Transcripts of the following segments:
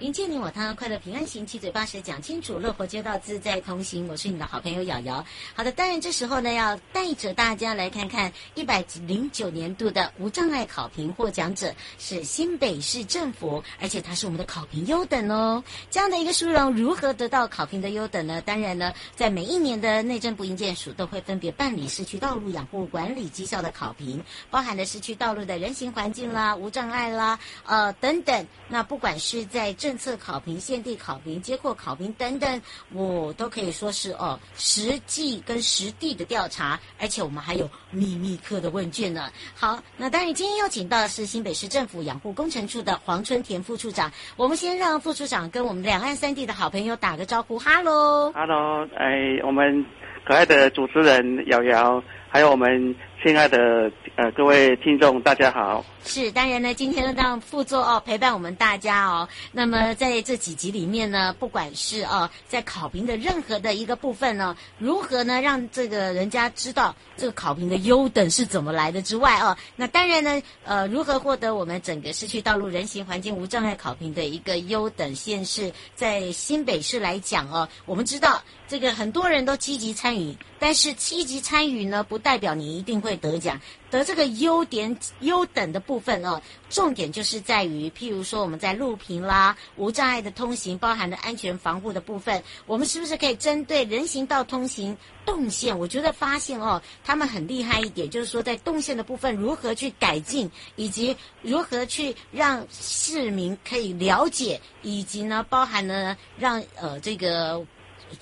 迎接你我他，快乐平安行，七嘴八舌讲清楚，乐活街道自在同行。我是你的好朋友瑶瑶。好的，当然这时候呢，要带着大家来看看一百零九年度的无障碍考评获奖者是新北市政府，而且他是我们的考评优等哦。这样的一个殊荣，如何得到考评的优等呢？当然呢，在每一年的内政部营建署都会分别办理市区道路养护管理绩效的考评，包含了市区道路的人行环境啦、无障碍啦、呃等等。那不管是在政政策考评、现地考评、结果考评等等，我都可以说是哦，实际跟实地的调查，而且我们还有秘密课的问卷呢。好，那当然今天邀请到的是新北市政府养护工程处的黄春田副处长。我们先让副处长跟我们两岸三地的好朋友打个招呼，哈喽，哈喽，哎，我们可爱的主持人瑶瑶，还有我们。亲爱的呃各位听众，大家好。是，当然呢，今天呢让副座哦陪伴我们大家哦。那么在这几集里面呢，不管是哦在考评的任何的一个部分呢，如何呢让这个人家知道这个考评的优等是怎么来的之外哦，那当然呢呃如何获得我们整个市区道路人行环境无障碍考评的一个优等县市，在新北市来讲哦，我们知道这个很多人都积极参与，但是积极参与呢不代表你一定会。得奖，得这个优点优等的部分哦，重点就是在于，譬如说我们在路平啦、无障碍的通行，包含的安全防护的部分，我们是不是可以针对人行道通行动线？我觉得发现哦，他们很厉害一点，就是说在动线的部分如何去改进，以及如何去让市民可以了解，以及呢，包含呢让呃这个。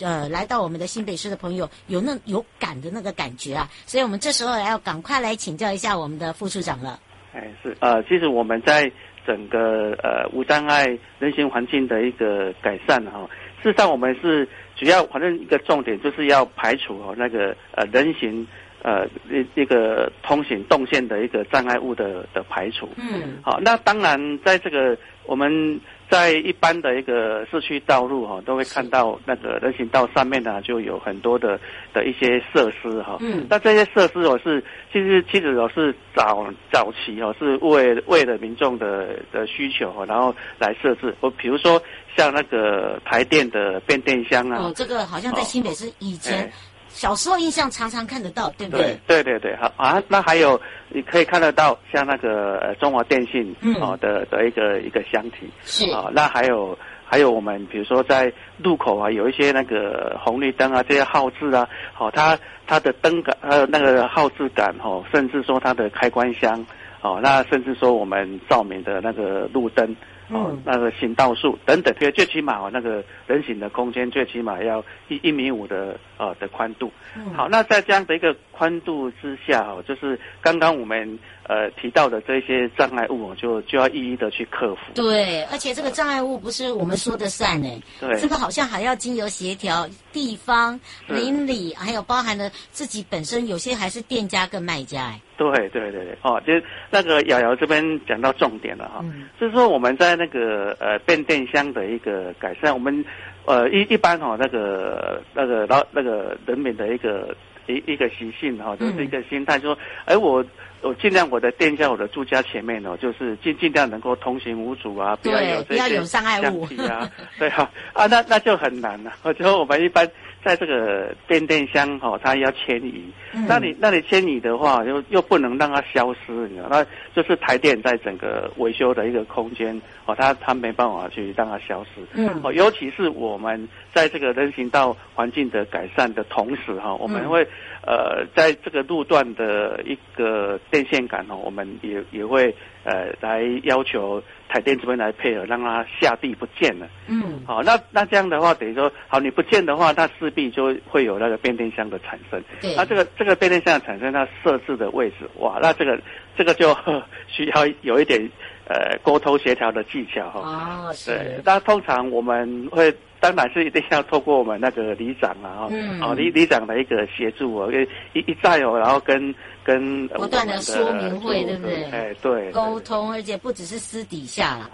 呃，来到我们的新北市的朋友有那有感的那个感觉啊，所以我们这时候要赶快来请教一下我们的副处长了。哎，是呃，其实我们在整个呃无障碍人行环境的一个改善哈、哦，事实上我们是主要反正一个重点就是要排除哦那个呃人行呃一一个通行动线的一个障碍物的的排除。嗯，好，那当然在这个我们。在一般的一个市区道路哈，都会看到那个人行道上面呢，就有很多的的一些设施哈。嗯。那这些设施我是，其实其实我是早早期哦是为为了民众的的需求哈，然后来设置。我比如说像那个台电的变电箱啊。哦，这个好像在新北市以前。哦小时候印象常常看得到，对不对？对对对对，好啊。那还有你可以看得到，像那个呃中华电信哦的、嗯、的一个一个箱体是啊。那还有还有我们比如说在路口啊，有一些那个红绿灯啊，这些号志啊，好、哦，它它的灯杆呃那个号志杆哦，甚至说它的开关箱哦，那甚至说我们照明的那个路灯。哦，那个行道树等等，最最起码哦，那个人行的空间最起码要一一米五的呃的宽度。好，那在这样的一个宽度之下哦，就是刚刚我们呃提到的这些障碍物，就就要一一的去克服。对，而且这个障碍物不是我们说的算呢，对，这个好像还要经由协调地方邻里，还有包含了自己本身，有些还是店家跟卖家哎。对对对对，哦，就是那个瑶瑶这边讲到重点了哈，嗯、就是说我们在那个呃变电箱的一个改善，我们呃一一般哈、哦、那个那个老那个人民的一个一一个习性哈，就是一个心态，说，哎我。我尽量我的店家、我的住家前面哦，就是尽尽量能够通行无阻啊，不要有这些障碍物。啊，对哈啊，那那就很难了。我觉得我们一般在这个变电箱哈，它要迁移，嗯、那你那你迁移的话，又又不能让它消失，你知道，那就是台电在整个维修的一个空间哦，它它没办法去让它消失。嗯，哦，尤其是我们在这个人行道环境的改善的同时哈，我们会。呃，在这个路段的一个电线杆哦，我们也也会呃来要求台电这边来配合，让它下地不见了。嗯，好，那那这样的话，等于说，好，你不见的话，它势必就会有那个变电箱的产生。对，那这个这个变电箱的产生，它设置的位置，哇，那这个这个就 需要有一点呃沟通协调的技巧哈。哦，是。对，那通常我们会。当然是一定要透过我们那个里长啊，嗯，哦，里里长的一个协助哦，一一再有，然后跟跟不断的说明会，对不对？哎，对，沟通，而且不只是私底下了。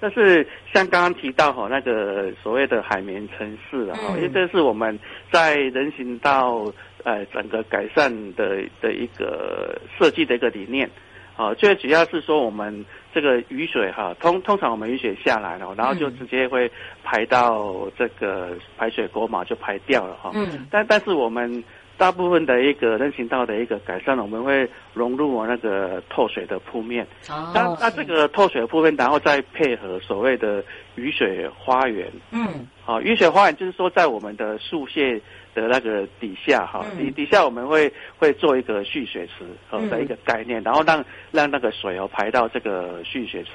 但是像刚刚提到哈，那个所谓的海绵城市啊，因为这是我们在人行道呃整个改善的的一个设计的一个理念。啊，最主要是说我们这个雨水哈，通通常我们雨水下来了，然后就直接会排到这个排水沟嘛，就排掉了哈。嗯。但但是我们大部分的一个人行道的一个改善，我们会融入我那个透水的铺面。哦。那那这个透水的铺面，然后再配合所谓的雨水花园。嗯。好，雨水花园就是说在我们的树屑。的那个底下哈，底底下我们会会做一个蓄水池哦的一个概念，然后让让那个水哦排到这个蓄水池，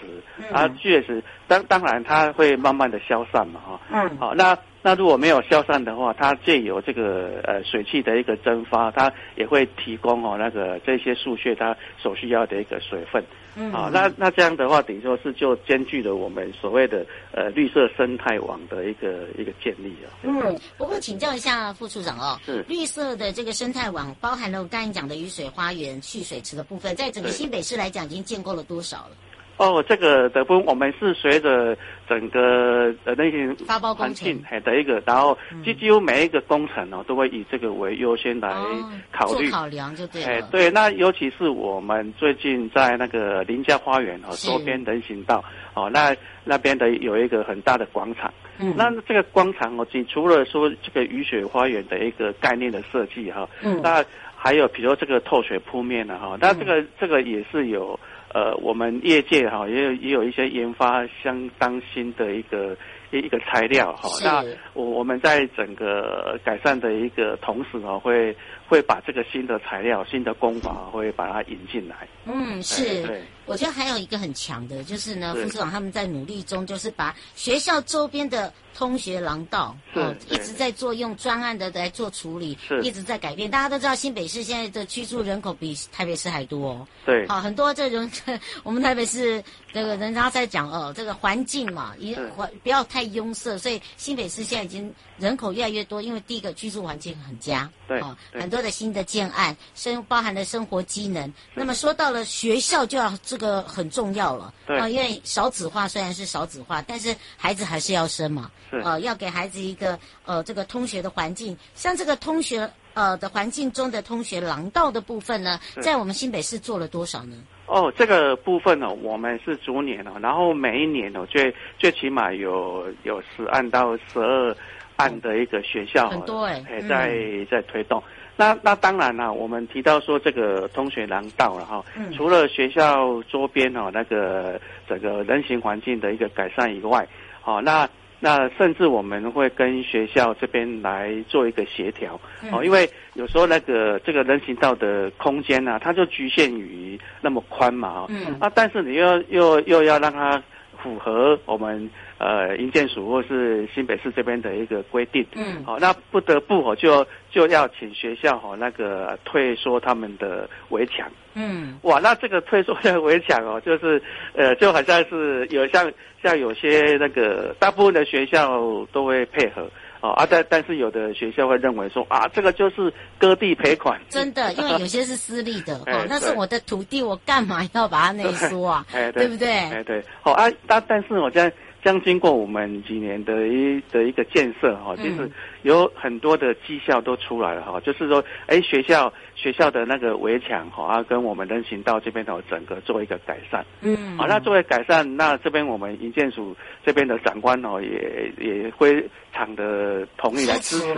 啊蓄水池当当然它会慢慢的消散嘛哈，嗯，好那那如果没有消散的话，它借由这个呃水汽的一个蒸发，它也会提供哦那个这些树穴它所需要的一个水分。嗯，好，那那这样的话，等于说是就兼具了我们所谓的呃绿色生态网的一个一个建立啊。嗯，不过请教一下副处长哦，是绿色的这个生态网包含了我刚才讲的雨水花园、蓄水池的部分，在整个新北市来讲，已经建构了多少了？哦，这个的部分我们是随着整个呃那些环境的一个，然后几几乎每一个工程哦，都会以这个为优先来考虑、哦、考量，就对了。哎，对，那尤其是我们最近在那个林家花园哦周边人行道哦，那那边的有一个很大的广场，嗯，那这个广场哦，除了说这个雨雪花园的一个概念的设计哈，嗯，那还有比如说这个透水铺面呢哈，那这个这个也是有。呃，我们业界哈也有也有一些研发相当新的一个一一个材料哈，那我我们在整个改善的一个同时呢，会会把这个新的材料、新的工法会把它引进来。嗯，是。对。我觉得还有一个很强的，就是呢，副市长他们在努力中，就是把学校周边的通学廊道，哦，一直在做用专案的来做处理，一直在改变。大家都知道，新北市现在的居住人口比台北市还多哦。对，好，很多这种 我们台北市这个人家在讲哦，这个环境嘛，一环不要太拥塞，所以新北市现在已经人口越来越多，因为第一个居住环境很佳，对，很多的新的建案，生包含了生活机能。那么说到了学校，就要。这个很重要了，对啊，因为少子化虽然是少子化，但是孩子还是要生嘛，是呃，要给孩子一个呃这个通学的环境，像这个通学呃的环境中的通学廊道的部分呢，在我们新北市做了多少呢？哦，这个部分呢，我们是逐年哦，然后每一年哦，最最起码有有十案到十二案的一个学校，很多哎，在、嗯、在推动。那那当然了，我们提到说这个通学廊道了哈，嗯、除了学校周边哦那个整个人行环境的一个改善以外，好，那那甚至我们会跟学校这边来做一个协调，哦、嗯，因为有时候那个这个人行道的空间呢、啊，它就局限于那么宽嘛，嗯，啊，但是你又又又要让它符合我们。呃，营建署或是新北市这边的一个规定，嗯，好、哦，那不得不哦，就就要请学校哈、哦、那个退缩他们的围墙，嗯，哇，那这个退缩的围墙哦，就是呃，就好像是有像像有些那个大部分的学校都会配合，哦啊，但但是有的学校会认为说啊，这个就是割地赔款，真的，因为有些是私立的，哦，那是我的土地，我干嘛要把它内缩啊？哎，对不对？哎，对，好啊，但但是我现在。将经过我们几年的一的一个建设哈，其实有很多的绩效都出来了哈，就是说，哎，学校学校的那个围墙哈啊，跟我们人行道这边的整个做一个改善，嗯，好，那作为改善，那这边我们营建署这边的长官哦，也也非常的同意来支持，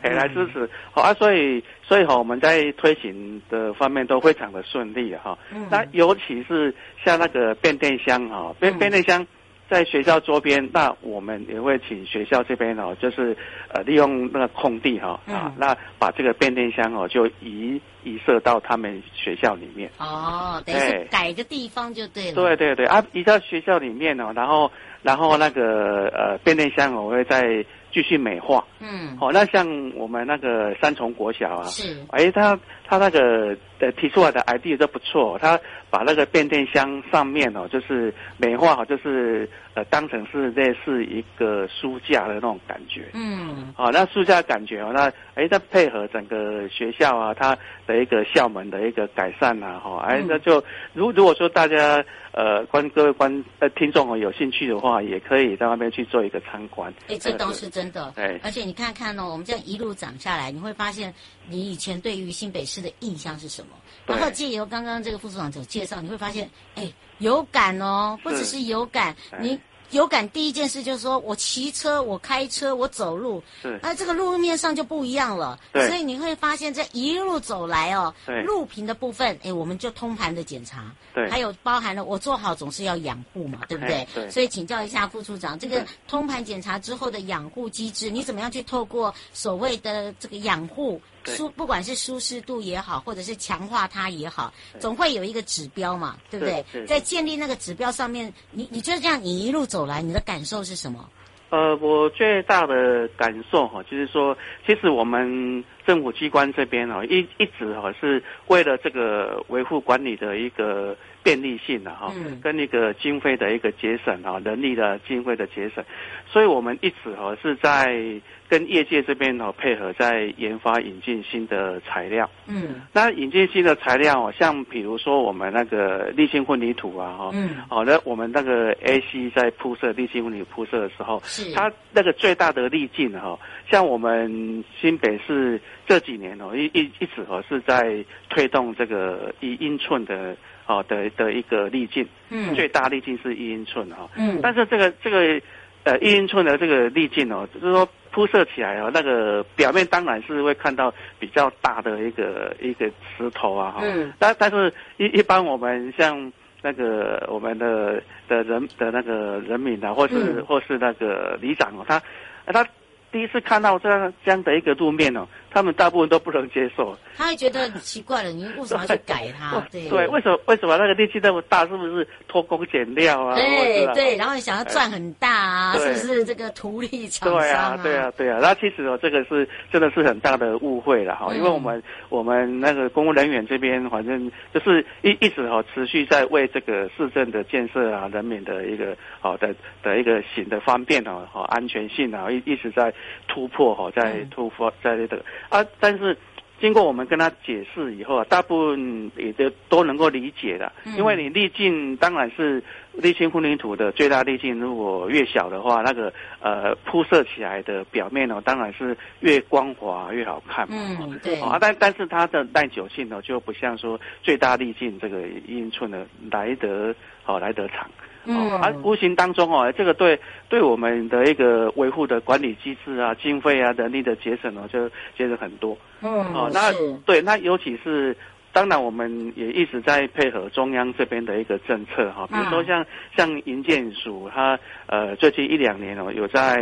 哎，来支持，好啊，所以所以哈，我们在推行的方面都非常的顺利哈，嗯。那尤其是像那个变电箱哈，变变电箱。在学校周边，那我们也会请学校这边哦，就是呃利用那个空地哈啊，嗯、那把这个变电箱哦就移移设到他们学校里面。哦，等于是改个地方就对了。对对对啊，移到学校里面哦，然后然后那个呃变电箱我会再继续美化。嗯。好、哦，那像我们那个三重国小啊，是，哎，他他那个呃提出来的 idea 都不错，他。把那个变电箱上面哦，就是美化好，就是呃，当成是类似一个书架的那种感觉。嗯，好，那书架感觉哦，那哎，再配合整个学校啊，它的一个校门的一个改善呐，哈，哎，那就如如果说大家呃观各位观呃听众哦有兴趣的话，也可以到那边去做一个参观。哎，这都是真的。对，而且你看看哦，我们这样一路长下来，你会发现你以前对于新北市的印象是什么？然后借由刚刚这个副处长所介绍，你会发现，哎，有感哦，不只是有感，你。有感第一件事就是说，我骑车，我开车，我走路，是，那这个路面上就不一样了。对，所以你会发现这一路走来哦，对，路平的部分，哎，我们就通盘的检查。对，还有包含了我做好总是要养护嘛，对不对？对。所以请教一下副处长，这个通盘检查之后的养护机制，你怎么样去透过所谓的这个养护？舒不管是舒适度也好，或者是强化它也好，总会有一个指标嘛，对不对？在建立那个指标上面，你你觉得这样，你一路走来，你的感受是什么？呃，我最大的感受哈，就是说，其实我们政府机关这边哦，一一直哈是为了这个维护管理的一个便利性的哈，跟那个经费的一个节省啊，人力的经费的节省，所以我们一直哈是在。跟业界这边哦配合，在研发引进新的材料。嗯，那引进新的材料哦，像比如说我们那个沥青混凝土啊，哈，嗯，好，那我们那个 AC 在铺设沥青混凝土铺设的时候，是它那个最大的力径哈，像我们新北市这几年哦，一一一直哦是在推动这个一英寸的哦的的一个力径，嗯，最大力径是一英寸哈，嗯，但是这个这个呃一英寸的这个力径哦，就是说。铺设起来哦，那个表面当然是会看到比较大的一个一个石头啊哈，嗯，但但是一一般我们像那个我们的的人的那个人民啊，或是、嗯、或是那个里长哦，他他第一次看到这样这样的一个路面哦。他们大部分都不能接受，他会觉得很奇怪了，你为什么要去改它？对对，为什么为什么那个力气那么大？是不是偷工减料啊？对对，然后你想要赚很大啊？是不是这个图利厂商？对啊对啊对啊，那其实哦，这个是真的是很大的误会了哈，因为我们我们那个公务人员这边，反正就是一一直哦持续在为这个市政的建设啊、人民的一个好的的一个行的方便啊、好安全性啊，一一直在突破哈，在突破在这个。啊，但是经过我们跟他解释以后啊，大部分也都都能够理解的。因为你力径当然是沥青混凝土的最大力径，如果越小的话，那个呃铺设起来的表面呢，当然是越光滑越好看嘛。嗯，对。啊，但但是它的耐久性呢，就不像说最大力径这个一英寸的来得好来得长。嗯，而无形当中哦，这个对对我们的一个维护的管理机制啊、经费啊、人力的节省哦，就节省很多。嗯，哦，那对，那尤其是当然，我们也一直在配合中央这边的一个政策哈，比如说像像银建署，它呃最近一两年哦，有在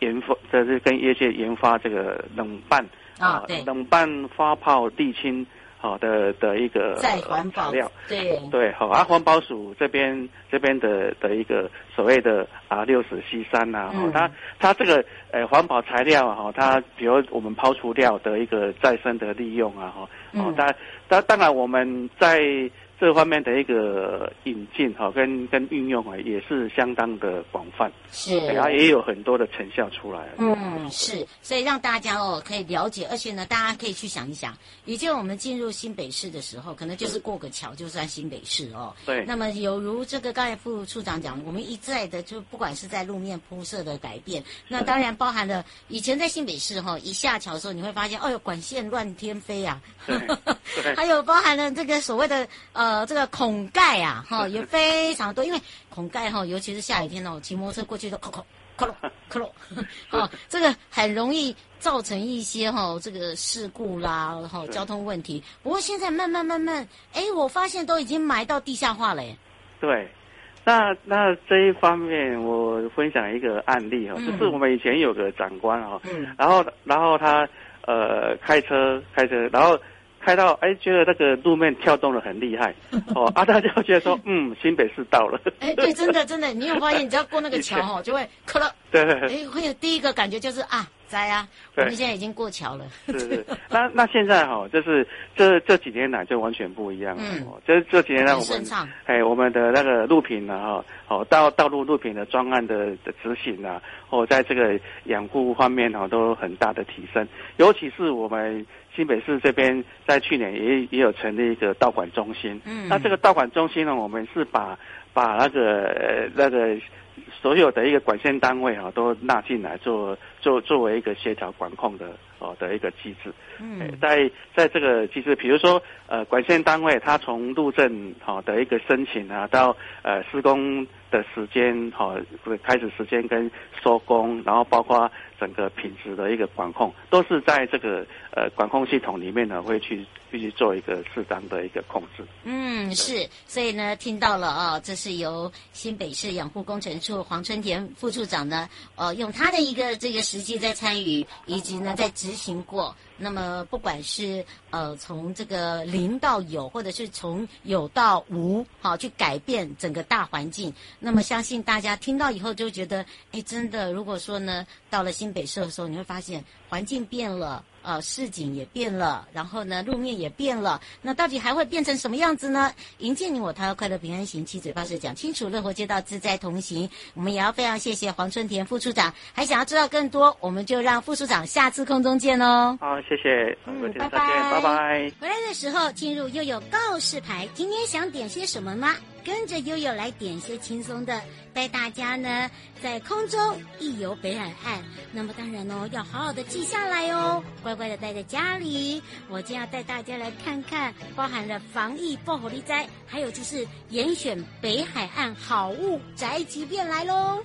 研发，就是跟业界研发这个冷拌啊，对，冷拌发泡沥青。好的的一个材料，对。对好啊，环保署这边这边的的一个所谓的啊六十 C 三呐，哦，它它这个呃环保材料哈，它比如我们抛除掉的一个再生的利用啊哈，哦，它它当然我们在这方面的一个引进哈，跟跟运用啊，也是相当的广泛，是，然后也有很多的成效出来。嗯，是，所以让大家哦可以了解，而且呢，大家可以去想一想，以前我们进入新北市的时候，可能就是过个桥就算新北市哦。对。那么有如这个刚才副处长讲，我们一再的就不管是在路面铺设的改变，那当然包含了以前在新北市哈、哦，一下桥的时候你会发现，哦哟，管线乱天飞啊，还有包含了这个所谓的呃。呃，这个孔盖啊，哈，也非常多，因为孔盖哈，尤其是下雨天哦，骑摩托车过去都咔咔咔咯咔咯，哦，这个很容易造成一些哈，这个事故啦，哈，交通问题。不过现在慢慢慢慢，哎，我发现都已经埋到地下化了耶。对，那那这一方面，我分享一个案例哈，嗯、就是我们以前有个长官哈，嗯，然后然后他呃开车开车，然后。开到哎，觉得那个路面跳动的很厉害，哦，啊，大家就觉得说，嗯，新北市到了。哎，对，真的真的，你有发现，你只要过那个桥哦，就会磕了。对。哎，会有第一个感觉就是啊。在啊，我们现在已经过桥了。是是，那那现在哈、哦，就是这这几年来就完全不一样了。嗯，这这几年来我们哎，我们的那个路平呢哈，哦道道路路平的专案的的执行啊，哦，在这个养护方面哈、哦，都很大的提升。尤其是我们新北市这边，在去年也也有成立一个道管中心。嗯，那这个道管中心呢，我们是把把那个那个。所有的一个管线单位啊，都纳进来做做作为一个协调管控的哦的一个机制。嗯，在在这个机制，比如说呃管线单位，它从路政好的一个申请啊，到呃施工的时间好开始时间跟收工，然后包括整个品质的一个管控，都是在这个呃管控系统里面呢，会去必须做一个适当的一个控制。嗯，是，所以呢，听到了啊，这是由新北市养护工程处黄春田副处长呢，呃，用他的一个这个实直接在参与，以及呢在执行过。那么不管是呃从这个零到有，或者是从有到无，好去改变整个大环境。那么相信大家听到以后就觉得，哎，真的，如果说呢到了新北市的时候，你会发现环境变了。呃，市景也变了，然后呢，路面也变了，那到底还会变成什么样子呢？迎接你我他，快乐平安行，七嘴八舌讲清楚，乐活街道自在同行。我们也要非常谢谢黄春田副处长，还想要知道更多，我们就让副处长下次空中见哦。好，谢谢，嗯，拜拜，拜拜。回来的时候进入又有告示牌，今天想点些什么吗？跟着悠悠来点些轻松的，带大家呢在空中一游北海岸。那么当然哦，要好好的记下来哦，乖乖的待在家里。我将要带大家来看看，包含了防疫爆火力灾，还有就是严选北海岸好物宅急便来喽。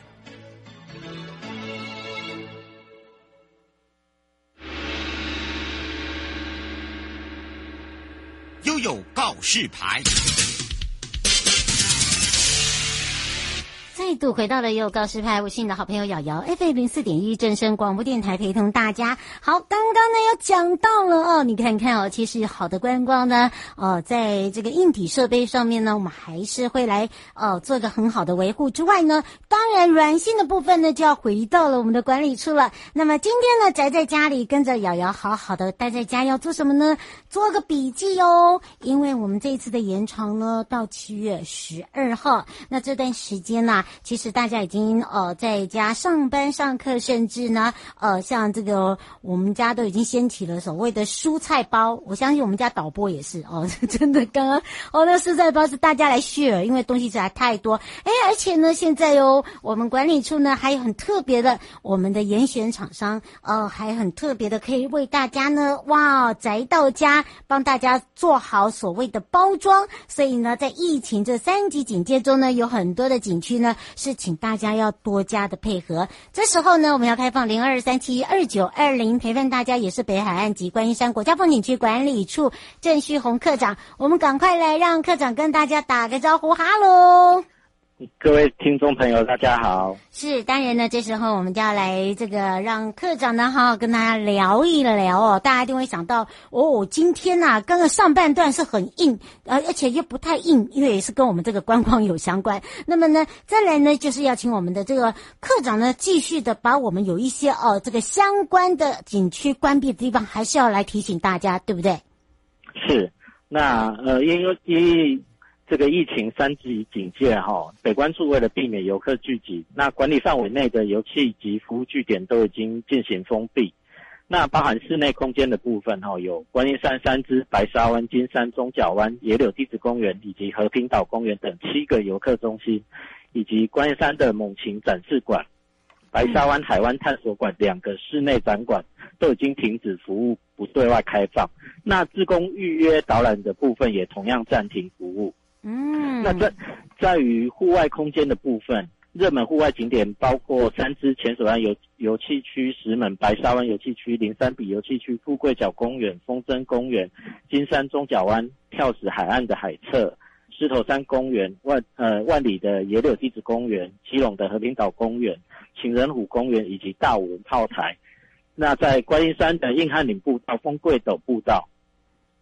悠悠告示牌。再度回到了悠悠告示牌，我是你的好朋友瑶瑶，FM 零四点一正声广播电台陪同大家。好，刚刚呢又讲到了哦，你看看哦，其实好的观光呢，呃，在这个硬体设备上面呢，我们还是会来呃做个很好的维护之外呢，当然软性的部分呢就要回到了我们的管理处了。那么今天呢宅在家里跟着瑶瑶好好的待在家要做什么呢？做个笔记哦，因为我们这一次的延长呢到七月十二号，那这段时间呢、其实大家已经呃在家上班上课，甚至呢呃像这个我们家都已经掀起了所谓的蔬菜包。我相信我们家导播也是哦，真的刚刚哦那蔬菜包是大家来 share，因为东西实在太多。哎，而且呢现在哟，我们管理处呢还有很特别的，我们的严选厂商呃还很特别的可以为大家呢哇宅到家帮大家做好所谓的包装。所以呢在疫情这三级警戒中呢，有很多的景区呢。是，请大家要多加的配合。这时候呢，我们要开放零二三七二九二零陪伴大家，也是北海岸及观音山国家风景区管理处郑旭红科长。我们赶快来让科长跟大家打个招呼，哈喽。各位听众朋友，大家好。是，当然呢，这时候我们就要来这个让科长呢，好好跟大家聊一聊哦。大家一定会想到，哦，今天呐、啊，刚刚上半段是很硬，呃，而且又不太硬，因为也是跟我们这个观光有相关。那么呢，再来呢，就是要请我们的这个科长呢，继续的把我们有一些哦，这个相关的景区关闭的地方，还是要来提醒大家，对不对？是，那呃，因为因为。这个疫情三级警戒哈，北关处为了避免游客聚集，那管理范围内的游憩及服务据点都已经进行封闭。那包含室内空间的部分哈，有观音山三芝、白沙湾、金山中角湾、野柳地质公园以及和平岛公园等七个游客中心，以及观音山的猛禽展示馆、白沙湾海湾探索馆两个室内展馆都已经停止服务，不对外开放。那自工预约导览的部分也同样暂停服务。嗯，那在在于户外空间的部分。热门户外景点包括三芝浅水湾游游憩区、石门白沙湾游憩区、林山比游憩区、富贵角公园、风筝公园、金山中角湾、跳石海岸的海侧、狮头山公园、万呃万里的野柳地质公园、基隆的和平岛公园、情人湖公园以及大武垦炮台。那在观音山的硬汉岭步道、风柜斗步道、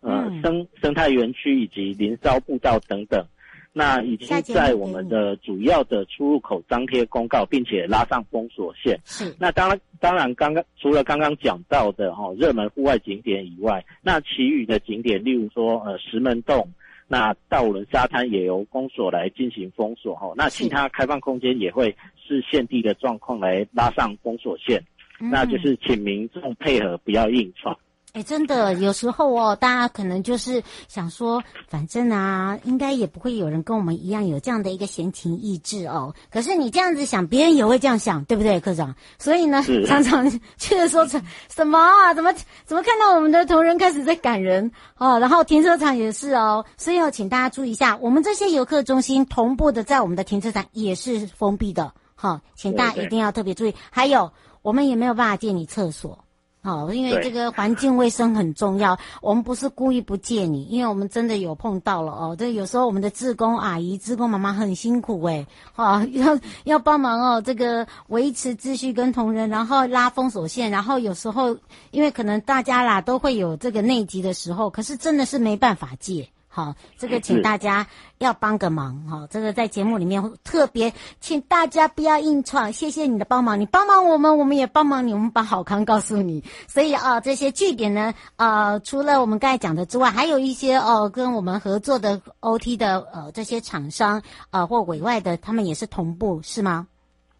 呃、嗯、生生态园区以及林梢步道等等。那已经在我们的主要的出入口张贴公告，并且拉上封锁线。是。那当然，当然，刚刚除了刚刚讲到的哈热门户外景点以外，那其余的景点，例如说呃石门洞，那大武仑沙滩也由公所来进行封锁哈。那其他开放空间也会视现地的状况来拉上封锁线。嗯。那就是请民众配合，不要硬闯。哎，真的，有时候哦，大家可能就是想说，反正啊，应该也不会有人跟我们一样有这样的一个闲情逸致哦。可是你这样子想，别人也会这样想，对不对，科长？所以呢，常常去的时候，什么啊？怎么怎么看到我们的同仁开始在赶人哦？然后停车场也是哦，所以要请大家注意一下，我们这些游客中心同步的在我们的停车场也是封闭的，好、哦，请大家一定要特别注意。还有，我们也没有办法借你厕所。好，因为这个环境卫生很重要。我们不是故意不借你，因为我们真的有碰到了哦。这有时候我们的志工阿姨、志工妈妈很辛苦诶，好，要要帮忙哦，这个维持秩序跟同仁，然后拉封锁线，然后有时候因为可能大家啦都会有这个内急的时候，可是真的是没办法借。好，这个请大家要帮个忙哈。这个在节目里面特别，请大家不要硬闯。谢谢你的帮忙，你帮忙我们，我们也帮忙你，我们把好康告诉你。所以啊，这些据点呢，呃，除了我们刚才讲的之外，还有一些哦，跟我们合作的 OT 的呃这些厂商啊、呃，或委外的，他们也是同步是吗？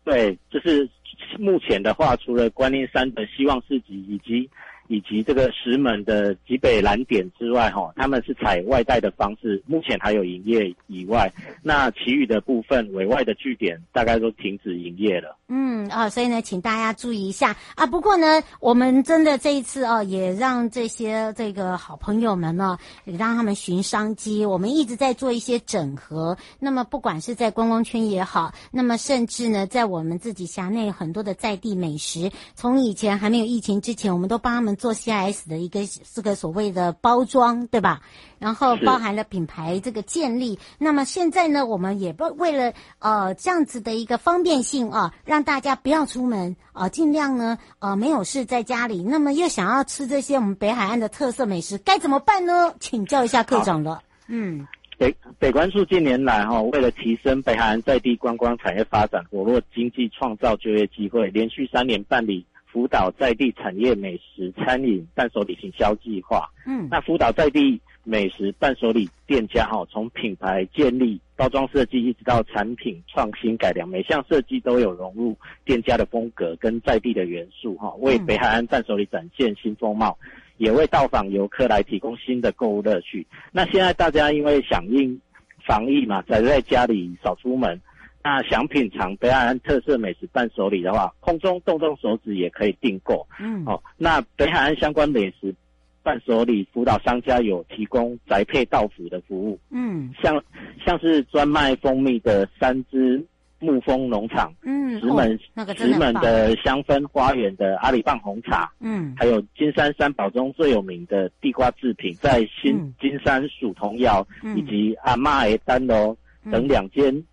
对，就是目前的话，除了观音山的希望市集以及。以及这个石门的极北蓝点之外，哈，他们是采外带的方式，目前还有营业以外，那其余的部分委外的据点大概都停止营业了。嗯啊、所以呢，请大家注意一下啊。不过呢，我们真的这一次哦，也让这些这个好朋友们呢，也让他们寻商机。我们一直在做一些整合。那么不管是在观光圈也好，那么甚至呢，在我们自己辖内很多的在地美食，从以前还没有疫情之前，我们都帮他们。做 CIS 的一个这个所谓的包装，对吧？然后包含了品牌这个建立。那么现在呢，我们也不为了呃这样子的一个方便性啊，让大家不要出门啊，尽量呢呃没有事在家里。那么又想要吃这些我们北海岸的特色美食，该怎么办呢？请教一下科长了。嗯，北北关处近年来哈、哦，为了提升北海岸在地观光产业发展，活络经济，创造就业机会，连续三年办理。辅导在地产业美食餐饮伴手礼行销计划，嗯，那辅导在地美食伴手礼店家哈，从品牌建立、包装设计一直到产品创新改良，每项设计都有融入店家的风格跟在地的元素哈，为北海岸伴手礼展现新风貌，也为到访游客来提供新的购物乐趣。那现在大家因为响应防疫嘛，宅在家里少出门。那想品尝北海岸特色美食伴手礼的话，空中动动手指也可以订购。嗯，哦，那北海岸相关美食伴手礼辅导商家有提供宅配到府的服务。嗯，像像是专卖蜂蜜的三芝沐蜂农场，嗯，石门、哦那个、石门的香氛花园的阿里棒红茶，嗯，还有金山三宝中最有名的地瓜制品，在新、嗯、金山蜀童谣以及阿妈的丹楼等两间。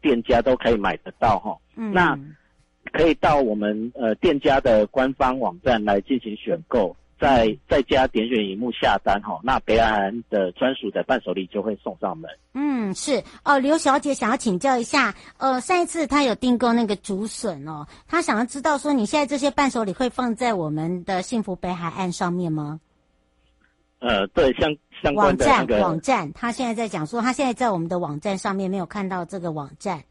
店家都可以买得到哈，嗯，那可以到我们呃店家的官方网站来进行选购，在在家点选荧幕下单哈，那北海岸的专属的伴手礼就会送上门。嗯，是哦，刘小姐想要请教一下，呃，上一次她有订购那个竹笋哦，她想要知道说你现在这些伴手礼会放在我们的幸福北海岸上面吗？呃，对，像相关网的那个站网站，他现在在讲说，他现在在我们的网站上面没有看到这个网站。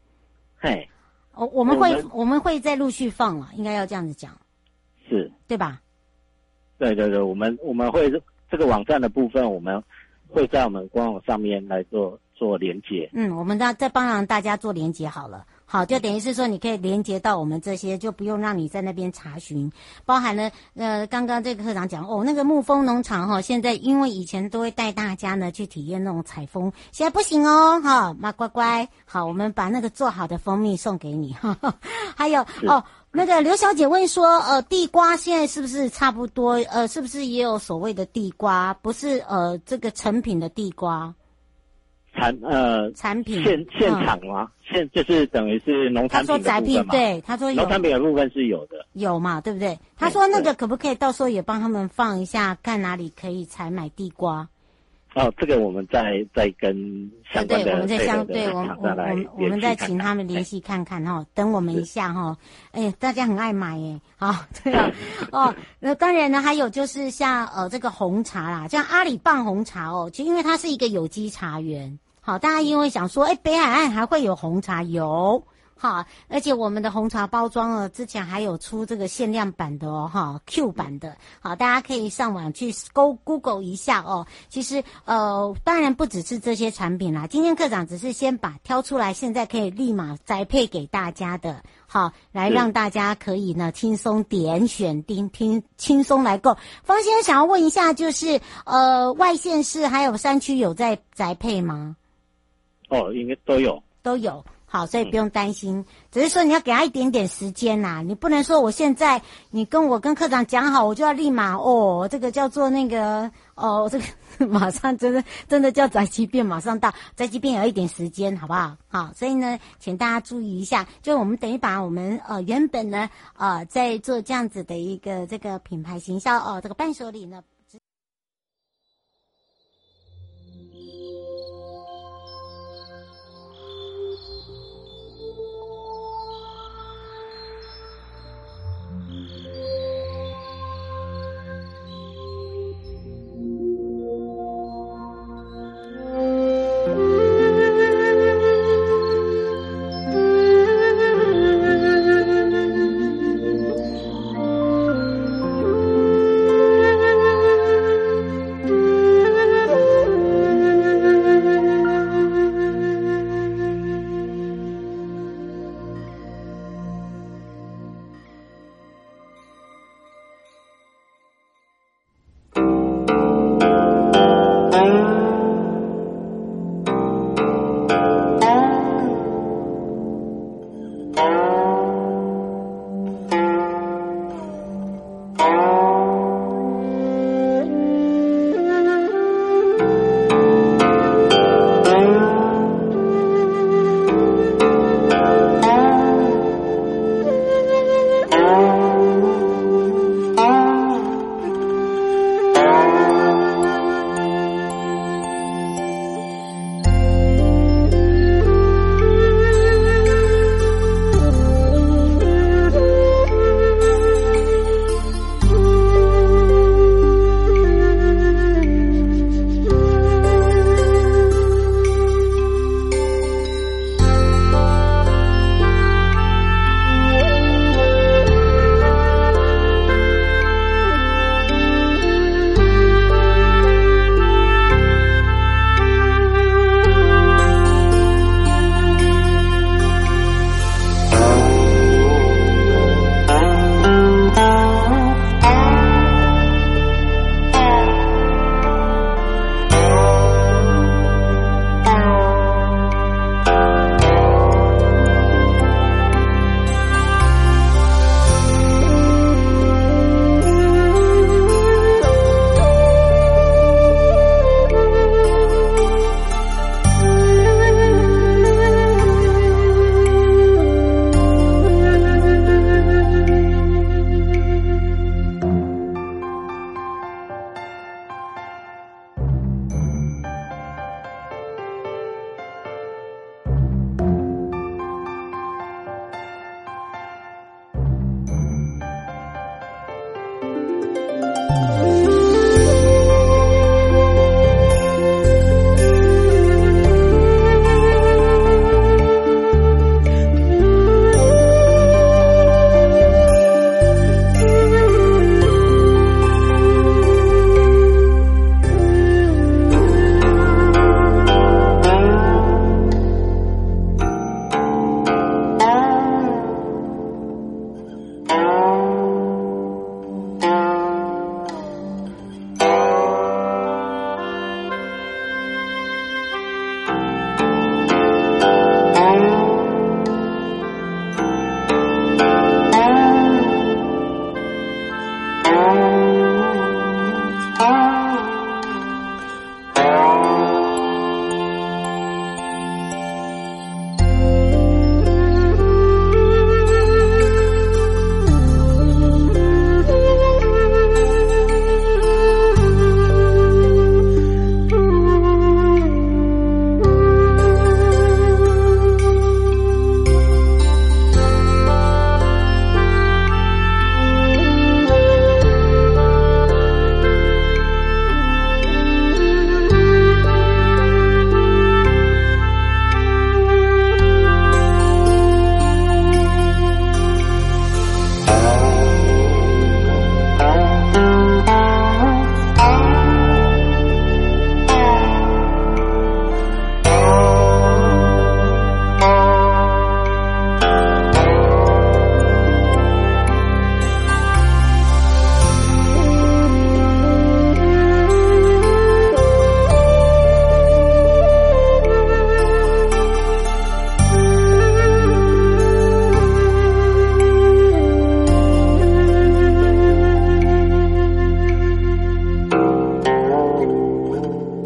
嘿，我我们会我们我们会再陆续放了，应该要这样子讲，是，对吧？对对对，我们我们会这个网站的部分，我们会在我们官网上面来做做连接。嗯，我们再再帮让大家做连接好了。好，就等于是说，你可以连接到我们这些，就不用让你在那边查询。包含了呃，刚刚这个课长讲哦，那个沐风农场哈，现在因为以前都会带大家呢去体验那种采蜂，现在不行哦，哈，妈乖乖，好，我们把那个做好的蜂蜜送给你。哈 哈还有哦，那个刘小姐问说，呃，地瓜现在是不是差不多？呃，是不是也有所谓的地瓜？不是呃，这个成品的地瓜。产呃产品现现场吗？嗯、现就是等于是农产品的部分嘛。他说宅品对，他说有农产品的部分是有的，有嘛，对不对？他说那个可不可以到时候也帮他们放一下，看哪里可以采买地瓜？哦，这个我们再再跟相关的对，我们再相对，我我们我们再请他们联系看看哈，等我们一下哈。哎，大家很爱买耶，好对啊，哦，那当然呢，还有就是像呃这个红茶啦，像阿里棒红茶哦，其实因为它是一个有机茶园，好，大家因为想说，哎，北海岸还会有红茶有。好，而且我们的红茶包装哦，之前还有出这个限量版的哦，哈，Q 版的，好，大家可以上网去勾 Google 一下哦。其实呃，当然不只是这些产品啦。今天课长只是先把挑出来，现在可以立马栽配给大家的，好，来让大家可以呢轻松点选听听，轻松来购。方先生想要问一下，就是呃，外县市还有山区有在宅配吗？哦，应该都有，都有。好，所以不用担心，嗯、只是说你要给他一点点时间呐、啊，你不能说我现在你跟我跟科长讲好，我就要立马哦，这个叫做那个哦，这个 马上真的真的叫宅急便马上到，宅急便有一点时间，好不好？好，所以呢，请大家注意一下，就我们等于把我们呃原本呢呃在做这样子的一个这个品牌行销哦，这个伴手礼呢。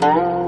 Oh.